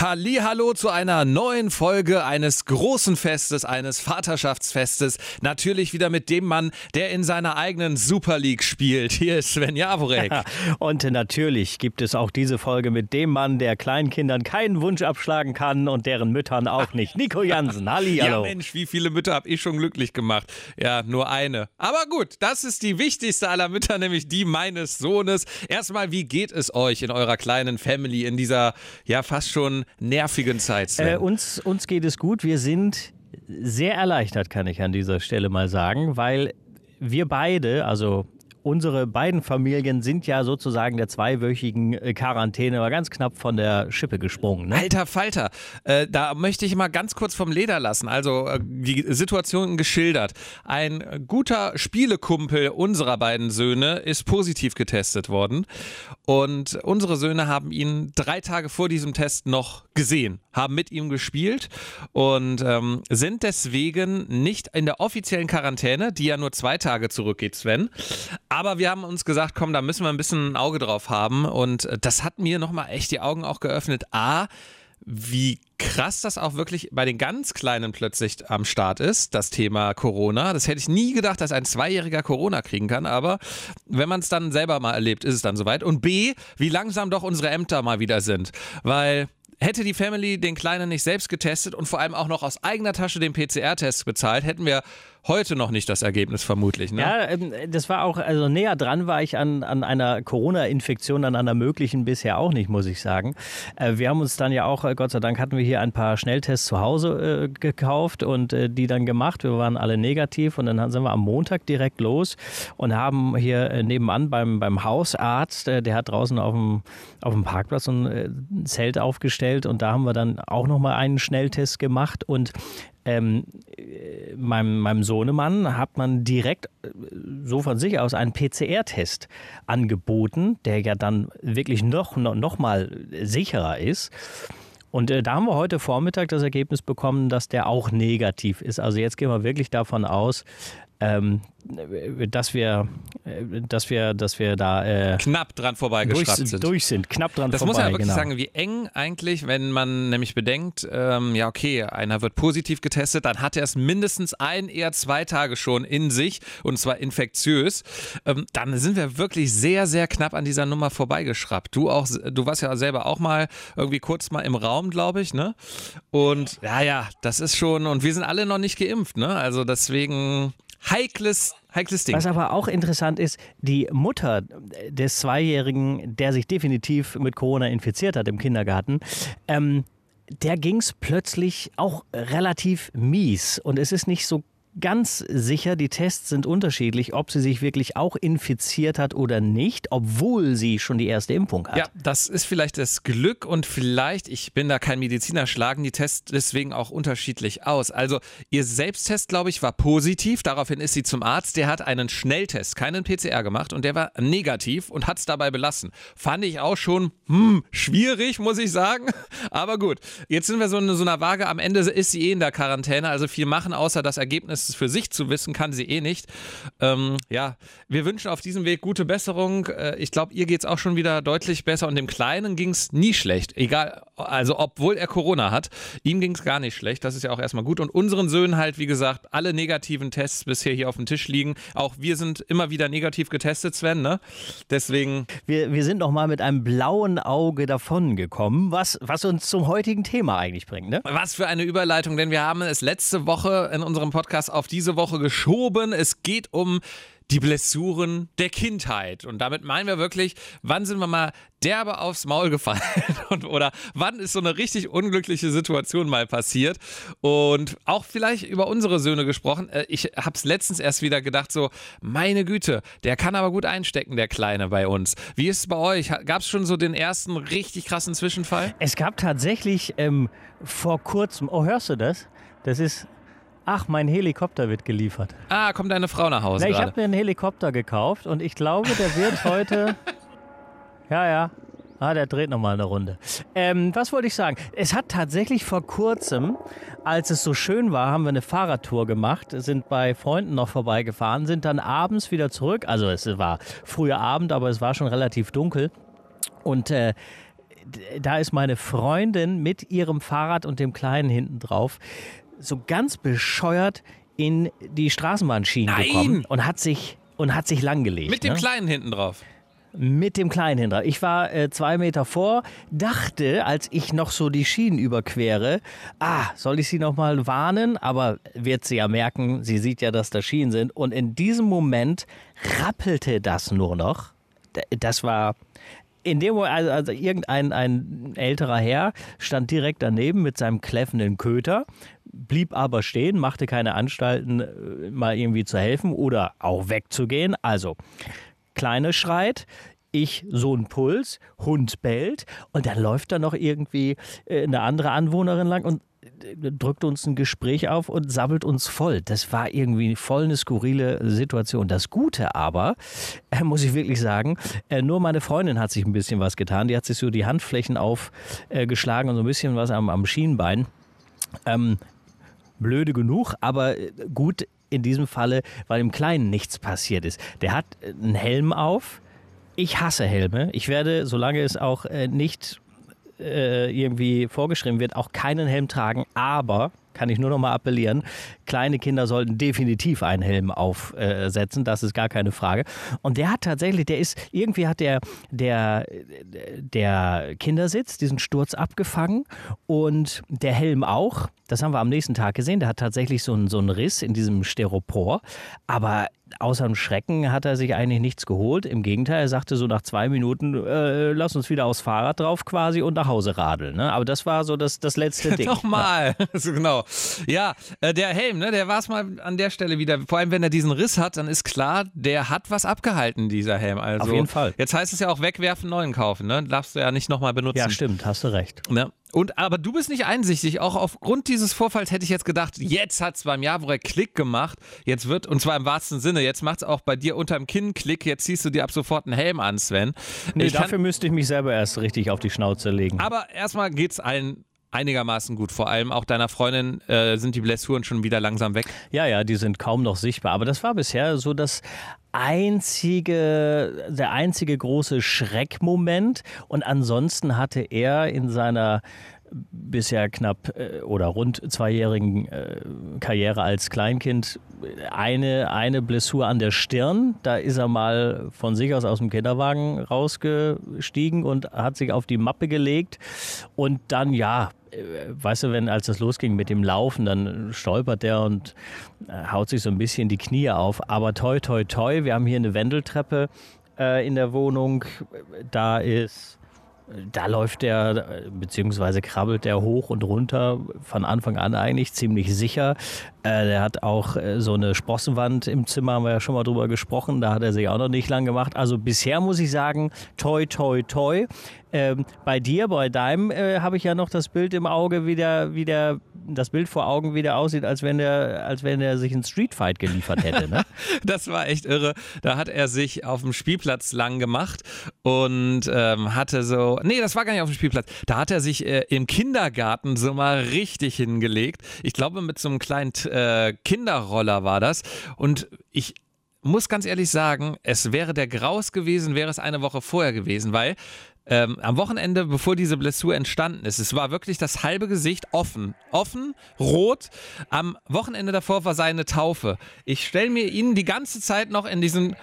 Hallo zu einer neuen Folge eines großen Festes, eines Vaterschaftsfestes. Natürlich wieder mit dem Mann, der in seiner eigenen Super League spielt. Hier ist Sven Jaworek. und natürlich gibt es auch diese Folge mit dem Mann, der Kleinkindern keinen Wunsch abschlagen kann und deren Müttern auch nicht. Nico Jansen, halli, hallo. Ja Mensch, wie viele Mütter habe ich schon glücklich gemacht? Ja, nur eine. Aber gut, das ist die wichtigste aller Mütter, nämlich die meines Sohnes. Erstmal, wie geht es euch in eurer kleinen Family in dieser ja fast schon nervigen Zeit? Äh, uns, uns geht es gut. Wir sind sehr erleichtert, kann ich an dieser Stelle mal sagen, weil wir beide, also unsere beiden Familien sind ja sozusagen der zweiwöchigen äh, Quarantäne aber ganz knapp von der Schippe gesprungen. Ne? Alter Falter, äh, da möchte ich mal ganz kurz vom Leder lassen. Also äh, die Situation geschildert. Ein guter Spielekumpel unserer beiden Söhne ist positiv getestet worden und unsere Söhne haben ihn drei Tage vor diesem Test noch gesehen, haben mit ihm gespielt und ähm, sind deswegen nicht in der offiziellen Quarantäne, die ja nur zwei Tage zurückgeht, Sven. Wir haben uns gesagt, komm, da müssen wir ein bisschen ein Auge drauf haben. Und äh, das hat mir nochmal echt die Augen auch geöffnet. A, wie krass das auch wirklich bei den ganz Kleinen plötzlich am Start ist, das Thema Corona. Das hätte ich nie gedacht, dass ein Zweijähriger Corona kriegen kann, aber wenn man es dann selber mal erlebt, ist es dann soweit. Und B, wie langsam doch unsere Ämter mal wieder sind. Weil hätte die Family den Kleinen nicht selbst getestet und vor allem auch noch aus eigener Tasche den PCR-Test bezahlt, hätten wir heute noch nicht das Ergebnis vermutlich. Ne? Ja, ähm, das war auch, also näher dran war ich an, an einer Corona-Infektion, an einer möglichen bisher auch nicht, muss ich sagen. Äh, wir haben uns dann ja auch, äh, Gott sei Dank hatten wir hier ein paar Schnelltests zu Hause äh, gekauft und die dann gemacht. Wir waren alle negativ und dann sind wir am Montag direkt los und haben hier nebenan beim, beim Hausarzt, der hat draußen auf dem, auf dem Parkplatz ein Zelt aufgestellt und da haben wir dann auch nochmal einen Schnelltest gemacht und ähm, meinem, meinem Sohnemann hat man direkt äh, so von sich aus einen PCR-Test angeboten, der ja dann wirklich noch, noch, noch mal sicherer ist. Und äh, da haben wir heute Vormittag das Ergebnis bekommen, dass der auch negativ ist. Also jetzt gehen wir wirklich davon aus, ähm, dass wir, dass wir, dass wir da äh, knapp dran vorbeigeschraubt durch, sind. Durch sind, knapp dran das vorbei. Das muss man ja wirklich genau. sagen, wie eng eigentlich, wenn man nämlich bedenkt, ähm, ja okay, einer wird positiv getestet, dann hat er es mindestens ein, eher zwei Tage schon in sich und zwar infektiös. Ähm, dann sind wir wirklich sehr, sehr knapp an dieser Nummer vorbeigeschraubt. Du auch, du warst ja selber auch mal irgendwie kurz mal im Raum, glaube ich, ne? Und ja, ja, das ist schon, und wir sind alle noch nicht geimpft, ne? Also deswegen heikles, heikles Ding. Was aber auch interessant ist, die Mutter des Zweijährigen, der sich definitiv mit Corona infiziert hat im Kindergarten, ähm, der ging es plötzlich auch relativ mies. Und es ist nicht so ganz sicher, die Tests sind unterschiedlich, ob sie sich wirklich auch infiziert hat oder nicht, obwohl sie schon die erste Impfung hat. Ja, das ist vielleicht das Glück und vielleicht, ich bin da kein Mediziner, schlagen die Tests deswegen auch unterschiedlich aus. Also ihr Selbsttest, glaube ich, war positiv, daraufhin ist sie zum Arzt, der hat einen Schnelltest, keinen PCR gemacht und der war negativ und hat es dabei belassen. Fand ich auch schon hm, schwierig, muss ich sagen, aber gut. Jetzt sind wir so in so einer Waage, am Ende ist sie eh in der Quarantäne, also viel machen, außer das Ergebnis für sich zu wissen, kann sie eh nicht. Ähm, ja, wir wünschen auf diesem Weg gute Besserung. Äh, ich glaube, ihr geht es auch schon wieder deutlich besser und dem Kleinen ging es nie schlecht. Egal, also obwohl er Corona hat, ihm ging es gar nicht schlecht. Das ist ja auch erstmal gut. Und unseren Söhnen halt, wie gesagt, alle negativen Tests bisher hier auf dem Tisch liegen. Auch wir sind immer wieder negativ getestet, Sven, ne? Deswegen. Wir, wir sind noch mal mit einem blauen Auge davon gekommen, was, was uns zum heutigen Thema eigentlich bringt, ne? Was für eine Überleitung, denn wir haben es letzte Woche in unserem Podcast auf diese Woche geschoben. Es geht um die Blessuren der Kindheit. Und damit meinen wir wirklich, wann sind wir mal derbe aufs Maul gefallen und, oder wann ist so eine richtig unglückliche Situation mal passiert. Und auch vielleicht über unsere Söhne gesprochen. Äh, ich habe es letztens erst wieder gedacht, so, meine Güte, der kann aber gut einstecken, der Kleine bei uns. Wie ist es bei euch? Gab es schon so den ersten richtig krassen Zwischenfall? Es gab tatsächlich ähm, vor kurzem, oh, hörst du das? Das ist Ach, mein Helikopter wird geliefert. Ah, kommt deine Frau nach Hause? Na, ich habe mir einen Helikopter gekauft und ich glaube, der wird heute. ja, ja. Ah, der dreht nochmal eine Runde. Ähm, was wollte ich sagen? Es hat tatsächlich vor kurzem, als es so schön war, haben wir eine Fahrradtour gemacht, sind bei Freunden noch vorbeigefahren, sind dann abends wieder zurück. Also es war früher Abend, aber es war schon relativ dunkel. Und äh, da ist meine Freundin mit ihrem Fahrrad und dem Kleinen hinten drauf so ganz bescheuert in die Straßenbahnschienen Nein! gekommen und hat sich und hat sich langgelegt. Mit dem ne? Kleinen hinten drauf. Mit dem Kleinen hinter. Ich war äh, zwei Meter vor, dachte, als ich noch so die Schienen überquere, ah, soll ich sie noch mal warnen? Aber wird sie ja merken, sie sieht ja, dass da Schienen sind. Und in diesem Moment rappelte das nur noch. Das war in dem Moment, also, also irgendein ein älterer Herr stand direkt daneben mit seinem kläffenden Köter, blieb aber stehen, machte keine Anstalten, äh, mal irgendwie zu helfen oder auch wegzugehen. Also, Kleine schreit, ich so ein Puls, Hund bellt und dann läuft da noch irgendwie äh, eine andere Anwohnerin lang und drückt uns ein Gespräch auf und sabbelt uns voll. Das war irgendwie voll eine skurrile Situation. Das Gute aber, äh, muss ich wirklich sagen, äh, nur meine Freundin hat sich ein bisschen was getan. Die hat sich so die Handflächen aufgeschlagen und so ein bisschen was am, am Schienbein. Ähm, blöde genug, aber äh, gut in diesem Falle, weil dem Kleinen nichts passiert ist. Der hat äh, einen Helm auf. Ich hasse Helme. Ich werde, solange es auch äh, nicht äh, irgendwie vorgeschrieben wird, auch keinen Helm tragen. Aber, kann ich nur noch mal appellieren, kleine Kinder sollten definitiv einen Helm aufsetzen. Das ist gar keine Frage. Und der hat tatsächlich, der ist, irgendwie hat der, der, der Kindersitz diesen Sturz abgefangen und der Helm auch. Das haben wir am nächsten Tag gesehen. Der hat tatsächlich so einen, so einen Riss in diesem Styropor. Aber außer dem Schrecken hat er sich eigentlich nichts geholt. Im Gegenteil, er sagte so nach zwei Minuten, äh, lass uns wieder aufs Fahrrad drauf quasi und nach Hause radeln. Ne? Aber das war so das, das letzte Ding. Nochmal. so genau. Ja, äh, der Helm, ne, der war es mal an der Stelle wieder. Vor allem, wenn er diesen Riss hat, dann ist klar, der hat was abgehalten, dieser Helm. Also, Auf jeden Fall. Jetzt heißt es ja auch wegwerfen, neuen kaufen. Ne? Darfst du ja nicht nochmal benutzen. Ja, stimmt, hast du recht. Ne? Und aber du bist nicht einsichtig. Auch aufgrund dieses Vorfalls hätte ich jetzt gedacht, jetzt hat es beim Javorek Klick gemacht. Jetzt wird, und zwar im wahrsten Sinne, jetzt macht es auch bei dir unterm Kinn Klick. Jetzt ziehst du dir ab sofort einen Helm an, Sven. Nee, Ich kann- dafür müsste ich mich selber erst richtig auf die Schnauze legen. aber erstmal geht's allen einigermaßen gut. Vor allem auch deiner Freundin äh, sind die Blessuren schon wieder langsam weg. Ja, ja, die sind kaum noch sichtbar. Aber das war bisher so das einzige, der einzige große Schreckmoment. Und ansonsten hatte er in seiner bisher knapp äh, oder rund zweijährigen äh, Karriere als Kleinkind eine, eine Blessur an der Stirn. Da ist er mal von sich aus aus dem Kinderwagen rausgestiegen und hat sich auf die Mappe gelegt. Und dann, ja, weißt du, wenn als das losging mit dem Laufen, dann stolpert der und äh, haut sich so ein bisschen die Knie auf. Aber toi, toi, toi, wir haben hier eine Wendeltreppe äh, in der Wohnung. Da ist da läuft der, äh, beziehungsweise krabbelt der hoch und runter von Anfang an eigentlich ziemlich sicher. Äh, der hat auch äh, so eine Sprossenwand im Zimmer, haben wir ja schon mal drüber gesprochen. Da hat er sich auch noch nicht lang gemacht. Also bisher muss ich sagen, toi, toi, toi. Ähm, bei dir, bei deinem, äh, habe ich ja noch das Bild im Auge, wie der, wie der, das Bild vor Augen wieder aussieht, als wenn der, als wenn er sich einen Streetfight geliefert hätte. Ne? Das war echt irre. Da hat er sich auf dem Spielplatz lang gemacht und ähm, hatte so, nee, das war gar nicht auf dem Spielplatz. Da hat er sich äh, im Kindergarten so mal richtig hingelegt. Ich glaube, mit so einem kleinen äh, Kinderroller war das. Und ich muss ganz ehrlich sagen, es wäre der Graus gewesen, wäre es eine Woche vorher gewesen, weil ähm, am Wochenende, bevor diese Blessur entstanden ist, es war wirklich das halbe Gesicht offen. Offen, rot. Am Wochenende davor war seine Taufe. Ich stelle mir ihn die ganze Zeit noch in diesen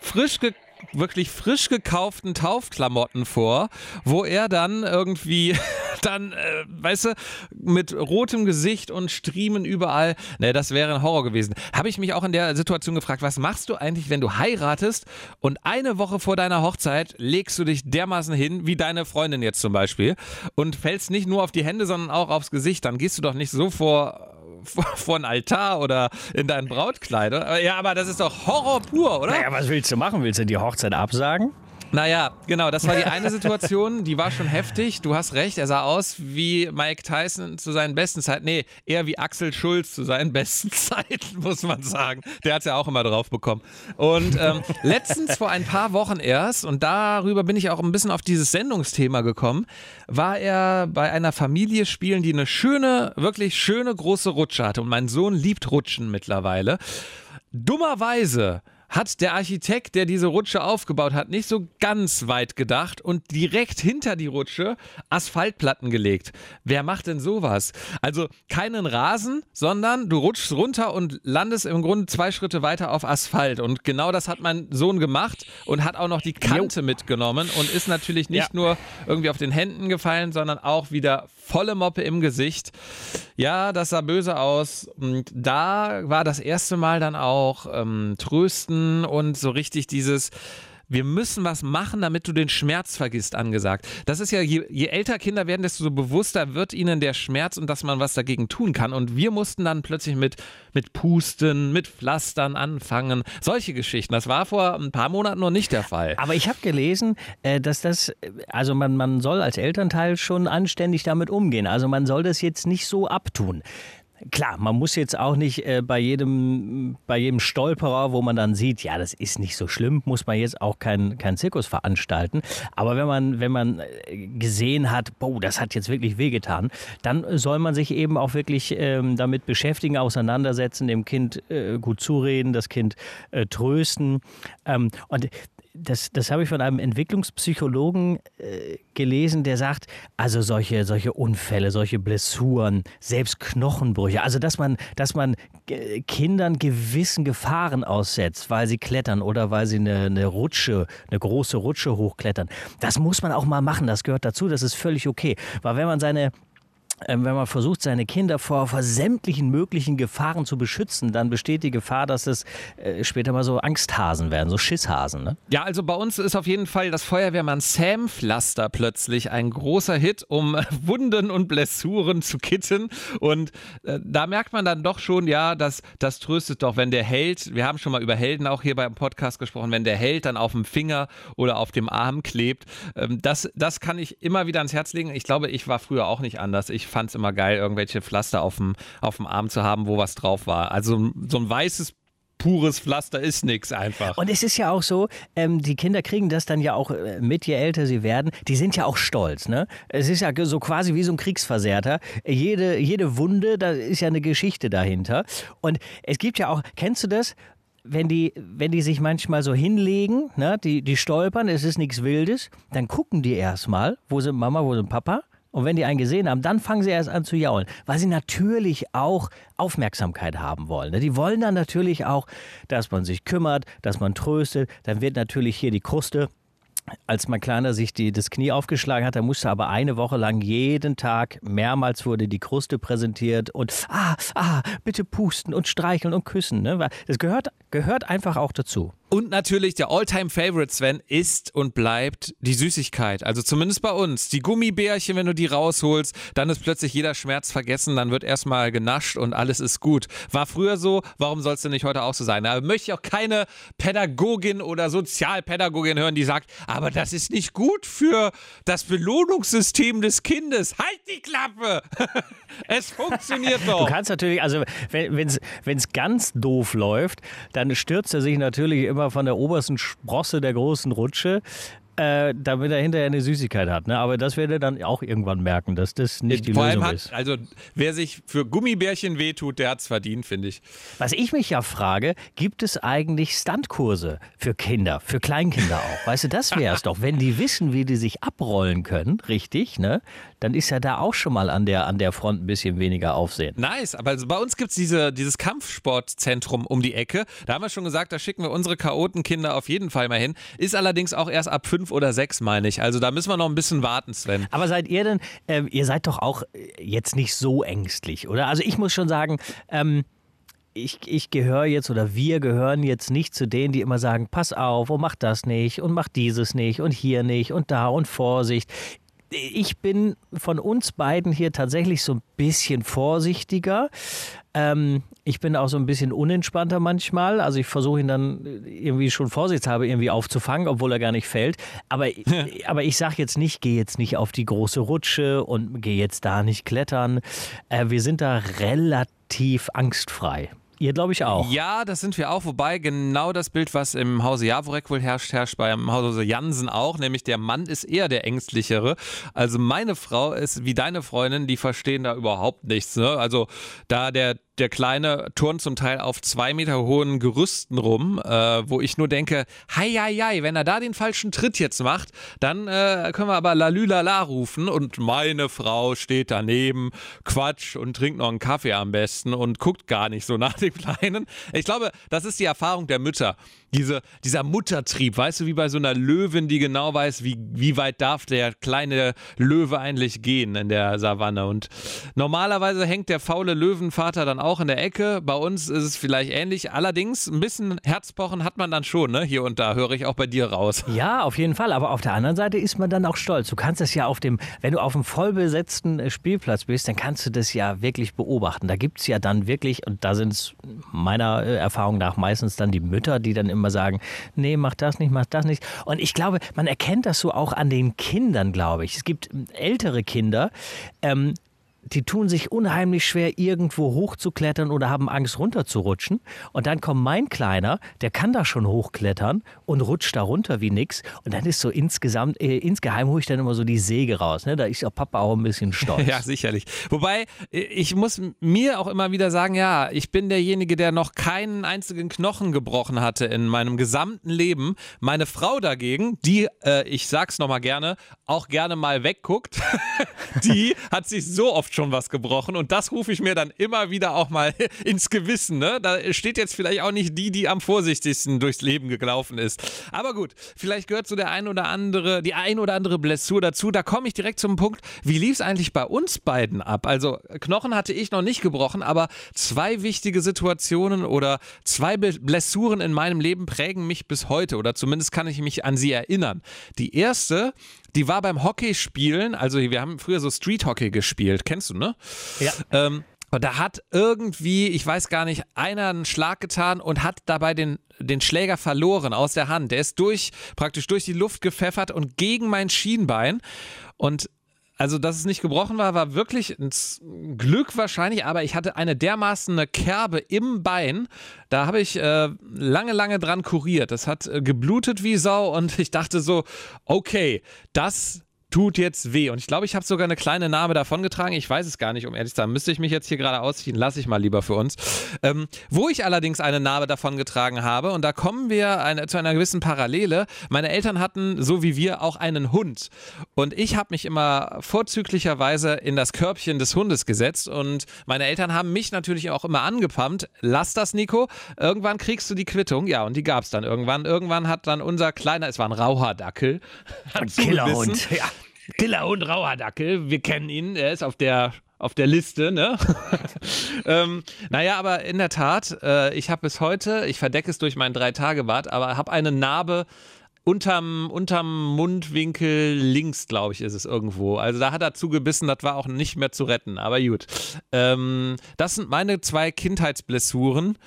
frisch ge wirklich frisch gekauften Taufklamotten vor, wo er dann irgendwie dann, äh, weißt du, mit rotem Gesicht und Striemen überall, ne, das wäre ein Horror gewesen. Habe ich mich auch in der Situation gefragt, was machst du eigentlich, wenn du heiratest und eine Woche vor deiner Hochzeit legst du dich dermaßen hin, wie deine Freundin jetzt zum Beispiel, und fällst nicht nur auf die Hände, sondern auch aufs Gesicht, dann gehst du doch nicht so vor ein Altar oder in dein Brautkleid. Ja, aber das ist doch Horror pur, oder? Naja, was willst du machen? Willst du die Hochzeit absagen? Naja, genau, das war die eine Situation, die war schon heftig. Du hast recht, er sah aus wie Mike Tyson zu seinen besten Zeiten. Nee, eher wie Axel Schulz zu seinen besten Zeiten, muss man sagen. Der hat es ja auch immer drauf bekommen. Und ähm, letztens vor ein paar Wochen erst, und darüber bin ich auch ein bisschen auf dieses Sendungsthema gekommen, war er bei einer Familie spielen, die eine schöne, wirklich schöne große Rutsche hatte. Und mein Sohn liebt Rutschen mittlerweile. Dummerweise hat der Architekt, der diese Rutsche aufgebaut hat, nicht so ganz weit gedacht und direkt hinter die Rutsche Asphaltplatten gelegt. Wer macht denn sowas? Also keinen Rasen, sondern du rutschst runter und landest im Grunde zwei Schritte weiter auf Asphalt. Und genau das hat mein Sohn gemacht und hat auch noch die Kante jo. mitgenommen und ist natürlich nicht ja. nur irgendwie auf den Händen gefallen, sondern auch wieder volle Moppe im Gesicht. Ja, das sah böse aus. Und da war das erste Mal dann auch ähm, Trösten und so richtig dieses wir müssen was machen, damit du den Schmerz vergisst, angesagt. Das ist ja, je, je, älter Kinder werden, desto bewusster wird ihnen der Schmerz und dass man was dagegen tun kann. Und wir mussten dann plötzlich mit, mit Pusten, mit Pflastern anfangen. Solche Geschichten. Das war vor ein paar Monaten noch nicht der Fall. Aber ich habe gelesen, äh, dass das, also man, man soll als Elternteil schon anständig damit umgehen. Also man soll das jetzt nicht so abtun. Klar, man muss jetzt auch nicht äh, bei, jedem, bei jedem Stolperer, wo man dann sieht, ja, das ist nicht so schlimm, muss man jetzt auch keinen kein Zirkus veranstalten. Aber wenn man, wenn man äh, gesehen hat, boah, das hat jetzt wirklich wehgetan, dann soll man sich eben auch wirklich ähm, damit beschäftigen, auseinandersetzen, dem Kind äh, gut zureden, das Kind äh, trösten. Ähm, und das, das habe ich von einem Entwicklungspsychologen äh, gelesen, der sagt, also solche, solche Unfälle, solche Blessuren, selbst Knochenbrüche, also dass man, dass man Kindern gewissen Gefahren aussetzt, weil sie klettern oder weil sie eine, eine Rutsche, eine große Rutsche hochklettern. Das muss man auch mal machen, das gehört dazu, das ist völlig okay. Weil wenn man seine wenn man versucht, seine Kinder vor, vor, sämtlichen möglichen Gefahren zu beschützen, dann besteht die Gefahr, dass es äh, später mal so Angsthasen werden, so Schisshasen. Ne? Ja, also bei uns ist auf jeden Fall das Feuerwehrmann Sam Pflaster plötzlich ein großer Hit, um Wunden und Blessuren zu kitten. Und äh, da merkt man dann doch schon, ja, dass das tröstet doch, wenn der Held, wir haben schon mal über Helden auch hier beim Podcast gesprochen, wenn der Held dann auf dem Finger oder auf dem Arm klebt. Ähm, das, das kann ich immer wieder ans Herz legen. Ich glaube, ich war früher auch nicht anders. Ich fand es immer geil, irgendwelche Pflaster auf dem, auf dem Arm zu haben, wo was drauf war. Also so ein weißes pures Pflaster ist nichts einfach. Und es ist ja auch so, ähm, die Kinder kriegen das dann ja auch äh, mit, je älter sie werden. Die sind ja auch stolz. Ne? Es ist ja so quasi wie so ein Kriegsversehrter. Jede, jede Wunde, da ist ja eine Geschichte dahinter. Und es gibt ja auch, kennst du das? wenn die, wenn die sich manchmal so hinlegen, ne, die, die stolpern, es ist nichts Wildes, dann gucken die erstmal, wo sind Mama, wo sind Papa? Und wenn die einen gesehen haben, dann fangen sie erst an zu jaulen, weil sie natürlich auch Aufmerksamkeit haben wollen. Ne? Die wollen dann natürlich auch, dass man sich kümmert, dass man tröstet. Dann wird natürlich hier die Kruste als mein Kleiner sich die, das Knie aufgeschlagen hat, er musste aber eine Woche lang jeden Tag, mehrmals wurde die Kruste präsentiert und ah, ah, bitte pusten und streicheln und küssen. Ne? Das gehört, gehört einfach auch dazu. Und natürlich der All-Time-Favorite, Sven, ist und bleibt die Süßigkeit. Also zumindest bei uns. Die Gummibärchen, wenn du die rausholst, dann ist plötzlich jeder Schmerz vergessen, dann wird erstmal genascht und alles ist gut. War früher so, warum soll es denn nicht heute auch so sein? Aber möchte ich auch keine Pädagogin oder Sozialpädagogin hören, die sagt, aber das ist nicht gut für das Belohnungssystem des Kindes. Halt die Klappe! es funktioniert doch. Du kannst natürlich, also wenn es ganz doof läuft, dann stürzt er sich natürlich immer immer von der obersten Sprosse der großen Rutsche äh, damit er hinterher eine Süßigkeit hat. Ne? Aber das wird er dann auch irgendwann merken, dass das nicht die Vor Lösung hat, ist. Also wer sich für Gummibärchen wehtut, der hat es verdient, finde ich. Was ich mich ja frage, gibt es eigentlich Standkurse für Kinder, für Kleinkinder auch? Weißt du, das wäre es doch. Wenn die wissen, wie die sich abrollen können, richtig, ne? dann ist ja da auch schon mal an der, an der Front ein bisschen weniger Aufsehen. Nice, aber also bei uns gibt es diese, dieses Kampfsportzentrum um die Ecke. Da haben wir schon gesagt, da schicken wir unsere Chaotenkinder auf jeden Fall mal hin. Ist allerdings auch erst ab fünf oder sechs, meine ich. Also da müssen wir noch ein bisschen warten, Sven. Aber seid ihr denn, äh, ihr seid doch auch äh, jetzt nicht so ängstlich, oder? Also ich muss schon sagen, ähm, ich, ich gehöre jetzt oder wir gehören jetzt nicht zu denen, die immer sagen, pass auf und mach das nicht und mach dieses nicht und hier nicht und da und Vorsicht ich bin von uns beiden hier tatsächlich so ein bisschen vorsichtiger. Ähm, ich bin auch so ein bisschen unentspannter manchmal. Also ich versuche ihn dann irgendwie schon vorsichtshalber irgendwie aufzufangen, obwohl er gar nicht fällt. Aber, aber ich sage jetzt nicht, geh jetzt nicht auf die große Rutsche und geh jetzt da nicht klettern. Äh, wir sind da relativ angstfrei. Ihr glaube ich auch. Ja, das sind wir auch. Wobei genau das Bild, was im Hause Jaworek wohl herrscht, herrscht beim Hause Jansen auch. Nämlich der Mann ist eher der Ängstlichere. Also meine Frau ist wie deine Freundin, die verstehen da überhaupt nichts. Ne? Also da der der Kleine turnt zum Teil auf zwei Meter hohen Gerüsten rum, äh, wo ich nur denke, hei, hei, hei, wenn er da den falschen Tritt jetzt macht, dann äh, können wir aber Lalülala rufen und meine Frau steht daneben, Quatsch und trinkt noch einen Kaffee am besten und guckt gar nicht so nach dem Kleinen. Ich glaube, das ist die Erfahrung der Mütter diese, dieser Muttertrieb, weißt du, wie bei so einer Löwin, die genau weiß, wie, wie weit darf der kleine Löwe eigentlich gehen in der Savanne. Und normalerweise hängt der faule Löwenvater dann auch in der Ecke. Bei uns ist es vielleicht ähnlich. Allerdings ein bisschen Herzpochen hat man dann schon, ne? Hier und da höre ich auch bei dir raus. Ja, auf jeden Fall. Aber auf der anderen Seite ist man dann auch stolz. Du kannst es ja auf dem, wenn du auf einem vollbesetzten äh, Spielplatz bist, dann kannst du das ja wirklich beobachten. Da gibt es ja dann wirklich, und da sind es meiner äh, Erfahrung nach meistens dann die Mütter, die dann immer sagen, nee, mach das nicht, mach das nicht. Und ich glaube, man erkennt das so auch an den Kindern, glaube ich. Es gibt ältere Kinder, ähm, die tun sich unheimlich schwer, irgendwo hochzuklettern oder haben Angst runterzurutschen. Und dann kommt mein Kleiner, der kann da schon hochklettern und rutscht da runter wie nix. Und dann ist so insgesamt, äh, insgeheim hole ich dann immer so die Säge raus. Ne? Da ist auch Papa auch ein bisschen stolz. ja, sicherlich. Wobei, ich muss mir auch immer wieder sagen, ja, ich bin derjenige, der noch keinen einzigen Knochen gebrochen hatte in meinem gesamten Leben. Meine Frau dagegen, die, äh, ich sag's nochmal gerne, auch gerne mal wegguckt, die hat sich so oft schon was gebrochen und das rufe ich mir dann immer wieder auch mal ins Gewissen. Ne? Da steht jetzt vielleicht auch nicht die, die am vorsichtigsten durchs Leben gelaufen ist. Aber gut, vielleicht gehört so der ein oder andere, die ein oder andere Blessur dazu. Da komme ich direkt zum Punkt, wie lief es eigentlich bei uns beiden ab? Also Knochen hatte ich noch nicht gebrochen, aber zwei wichtige Situationen oder zwei Blessuren in meinem Leben prägen mich bis heute oder zumindest kann ich mich an sie erinnern. Die erste die war beim Hockeyspielen, also wir haben früher so Street Hockey gespielt, kennst du, ne? Ja. Ähm, und da hat irgendwie, ich weiß gar nicht, einer einen Schlag getan und hat dabei den, den Schläger verloren aus der Hand. Der ist durch, praktisch durch die Luft gepfeffert und gegen mein Schienbein. Und also, dass es nicht gebrochen war, war wirklich ein Glück wahrscheinlich, aber ich hatte eine dermaßen eine Kerbe im Bein. Da habe ich äh, lange, lange dran kuriert. Das hat äh, geblutet wie Sau und ich dachte so, okay, das tut jetzt weh. Und ich glaube, ich habe sogar eine kleine Narbe davongetragen. Ich weiß es gar nicht, um ehrlich zu sein. Müsste ich mich jetzt hier gerade ausziehen, lasse ich mal lieber für uns. Ähm, wo ich allerdings eine Narbe davongetragen habe, und da kommen wir eine, zu einer gewissen Parallele. Meine Eltern hatten, so wie wir, auch einen Hund. Und ich habe mich immer vorzüglicherweise in das Körbchen des Hundes gesetzt. Und meine Eltern haben mich natürlich auch immer angepumpt. Lass das, Nico. Irgendwann kriegst du die Quittung. Ja, und die gab es dann irgendwann. Irgendwann hat dann unser kleiner, es war ein Rauhardackel. Ein Killerhund, ja. Killerhund Rauhardackel, wir kennen ihn, er ist auf der auf der Liste, ne? ähm, naja, aber in der Tat, äh, ich habe bis heute, ich verdecke es durch mein Drei-Tage-Bad, aber habe eine Narbe unterm, unterm Mundwinkel links, glaube ich, ist es irgendwo. Also da hat er zugebissen, das war auch nicht mehr zu retten, aber gut. Ähm, das sind meine zwei Kindheitsblessuren.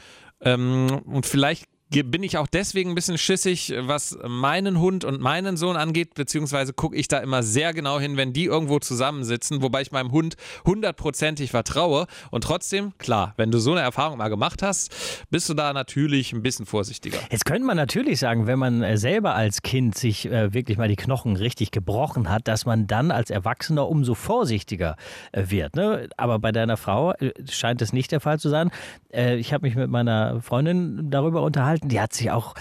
Ähm, und vielleicht bin ich auch deswegen ein bisschen schissig, was meinen Hund und meinen Sohn angeht, beziehungsweise gucke ich da immer sehr genau hin, wenn die irgendwo zusammensitzen, wobei ich meinem Hund hundertprozentig vertraue. Und trotzdem, klar, wenn du so eine Erfahrung mal gemacht hast, bist du da natürlich ein bisschen vorsichtiger. Jetzt könnte man natürlich sagen, wenn man äh, selber als Kind sich äh, wirklich mal die Knochen richtig gebrochen hat, dass man dann als Erwachsener umso vorsichtiger äh, wird. Ne? Aber bei deiner Frau scheint es nicht der Fall zu sein. Ich habe mich mit meiner Freundin darüber unterhalten die hat sich auch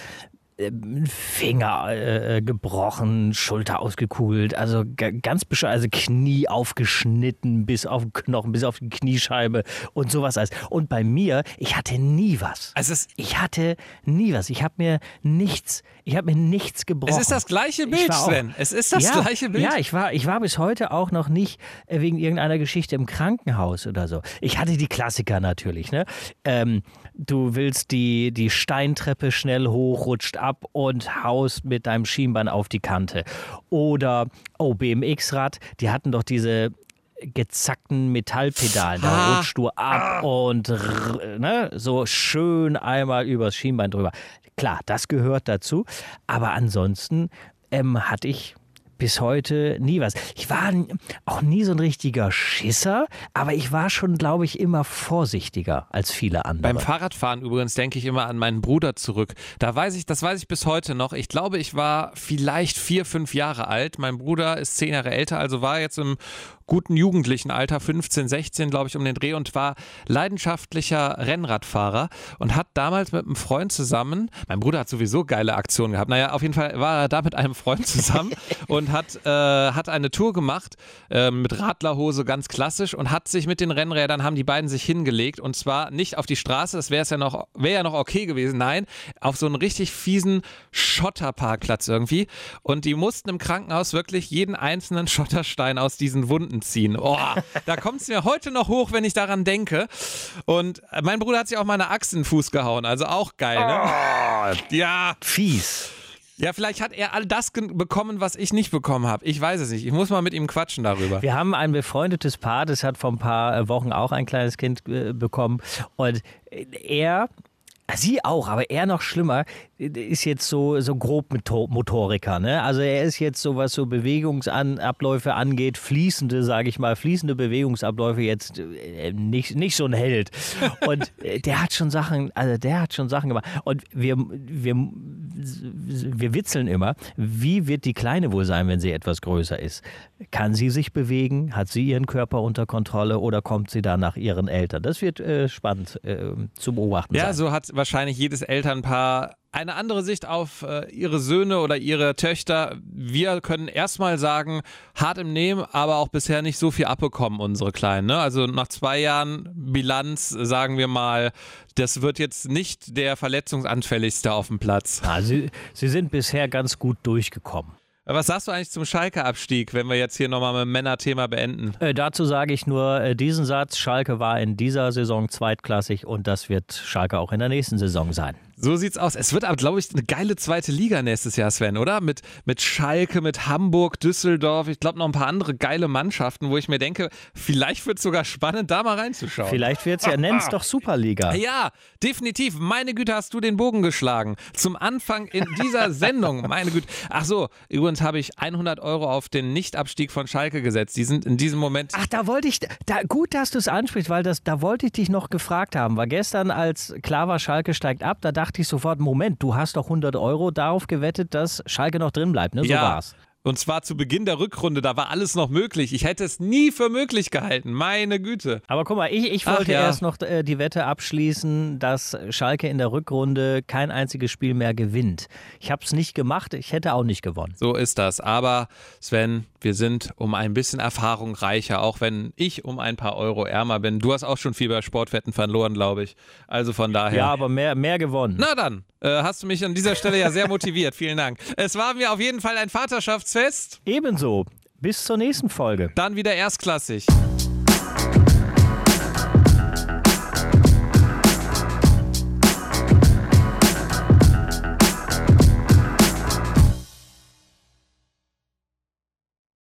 Finger äh, gebrochen, Schulter ausgekugelt, also ganz bescheuert, also Knie aufgeschnitten bis auf den Knochen, bis auf die Kniescheibe und sowas alles. Und bei mir, ich hatte nie was. Also ich hatte nie was. Ich habe mir nichts, ich habe mir nichts gebrochen. Es ist das gleiche Bild, auch, Sven. Es ist das ja, gleiche Bild. Ja, ich war, ich war bis heute auch noch nicht äh, wegen irgendeiner Geschichte im Krankenhaus oder so. Ich hatte die Klassiker natürlich. Ne? Ähm, du willst die, die Steintreppe schnell hoch, rutscht ab und haust mit deinem Schienbein auf die Kante. Oder, oh, BMX-Rad, die hatten doch diese gezackten Metallpedalen. Da Ah. rutscht du ab und rrr, ne, so schön einmal übers Schienbein drüber. Klar, das gehört dazu. Aber ansonsten ähm, hatte ich bis heute nie was. Ich war auch nie so ein richtiger Schisser, aber ich war schon, glaube ich, immer vorsichtiger als viele andere. Beim Fahrradfahren übrigens denke ich immer an meinen Bruder zurück. Da weiß ich, das weiß ich bis heute noch. Ich glaube, ich war vielleicht vier, fünf Jahre alt. Mein Bruder ist zehn Jahre älter, also war jetzt im guten jugendlichen Alter, 15, 16, glaube ich, um den Dreh und war leidenschaftlicher Rennradfahrer und hat damals mit einem Freund zusammen, mein Bruder hat sowieso geile Aktionen gehabt, naja, auf jeden Fall war er da mit einem Freund zusammen und hat, äh, hat eine Tour gemacht äh, mit Radlerhose, ganz klassisch und hat sich mit den Rennrädern, haben die beiden sich hingelegt und zwar nicht auf die Straße, das wäre es ja noch, wäre ja noch okay gewesen, nein, auf so einen richtig fiesen Schotterparkplatz irgendwie und die mussten im Krankenhaus wirklich jeden einzelnen Schotterstein aus diesen Wunden ziehen. Oh, da kommt es mir heute noch hoch, wenn ich daran denke. Und mein Bruder hat sich auch mal eine Axt in den Fuß gehauen, also auch geil, ne? Ja, Fies. ja, vielleicht hat er all das bekommen, was ich nicht bekommen habe. Ich weiß es nicht. Ich muss mal mit ihm quatschen darüber. Wir haben ein befreundetes Paar, das hat vor ein paar äh, Wochen auch ein kleines Kind äh, bekommen. Und er, sie auch, aber er noch schlimmer, äh, ist jetzt so, so grob Moto- Motoriker. Ne? Also er ist jetzt so, was so Bewegungsabläufe angeht, fließende, sage ich mal, fließende Bewegungsabläufe jetzt äh, nicht, nicht so ein Held. Und äh, der hat schon Sachen, also der hat schon Sachen gemacht. Und wir, wir, wir witzeln immer, wie wird die Kleine wohl sein, wenn sie etwas größer ist? Kann sie sich bewegen? Hat sie ihren Körper unter Kontrolle oder kommt sie da nach ihren Eltern? Das wird äh, spannend äh, zu beobachten Ja, sein. so hat wahrscheinlich jedes Elternpaar eine andere Sicht auf äh, ihre Söhne oder ihre Töchter. Wir können erstmal sagen, hart im Nehmen, aber auch bisher nicht so viel abbekommen, unsere Kleinen. Ne? Also nach zwei Jahren Bilanz sagen wir mal, das wird jetzt nicht der verletzungsanfälligste auf dem Platz. Ah, sie, sie sind bisher ganz gut durchgekommen. Was sagst du eigentlich zum Schalke-Abstieg, wenn wir jetzt hier nochmal mit dem Männerthema beenden? Äh, dazu sage ich nur äh, diesen Satz: Schalke war in dieser Saison zweitklassig und das wird Schalke auch in der nächsten Saison sein. So sieht's aus. Es wird aber, glaube ich, eine geile zweite Liga nächstes Jahr, Sven, oder? Mit, mit Schalke, mit Hamburg, Düsseldorf, ich glaube noch ein paar andere geile Mannschaften, wo ich mir denke, vielleicht wird es sogar spannend, da mal reinzuschauen. Vielleicht wird es ja, nenn's doch Superliga. Ja, definitiv. Meine Güte, hast du den Bogen geschlagen. Zum Anfang in dieser Sendung. Meine Güte. Ach so, übrigens habe ich 100 Euro auf den Nichtabstieg von Schalke gesetzt. Die sind in diesem Moment. Ach, da wollte ich, da, gut, dass du es ansprichst, weil das, da wollte ich dich noch gefragt haben. Weil gestern, als klar war, Schalke steigt ab, da dachte ich sofort, Moment, du hast doch 100 Euro darauf gewettet, dass Schalke noch drin bleibt, ne? So ja. war's. Und zwar zu Beginn der Rückrunde, da war alles noch möglich. Ich hätte es nie für möglich gehalten. Meine Güte. Aber guck mal, ich, ich wollte ja. erst noch äh, die Wette abschließen, dass Schalke in der Rückrunde kein einziges Spiel mehr gewinnt. Ich habe es nicht gemacht, ich hätte auch nicht gewonnen. So ist das. Aber Sven, wir sind um ein bisschen Erfahrung reicher, auch wenn ich um ein paar Euro ärmer bin. Du hast auch schon viel bei Sportwetten verloren, glaube ich. Also von daher. Ja, aber mehr, mehr gewonnen. Na dann, äh, hast du mich an dieser Stelle ja sehr motiviert. Vielen Dank. Es war mir auf jeden Fall ein Vaterschaftsfest. Ebenso. Bis zur nächsten Folge. Dann wieder erstklassig.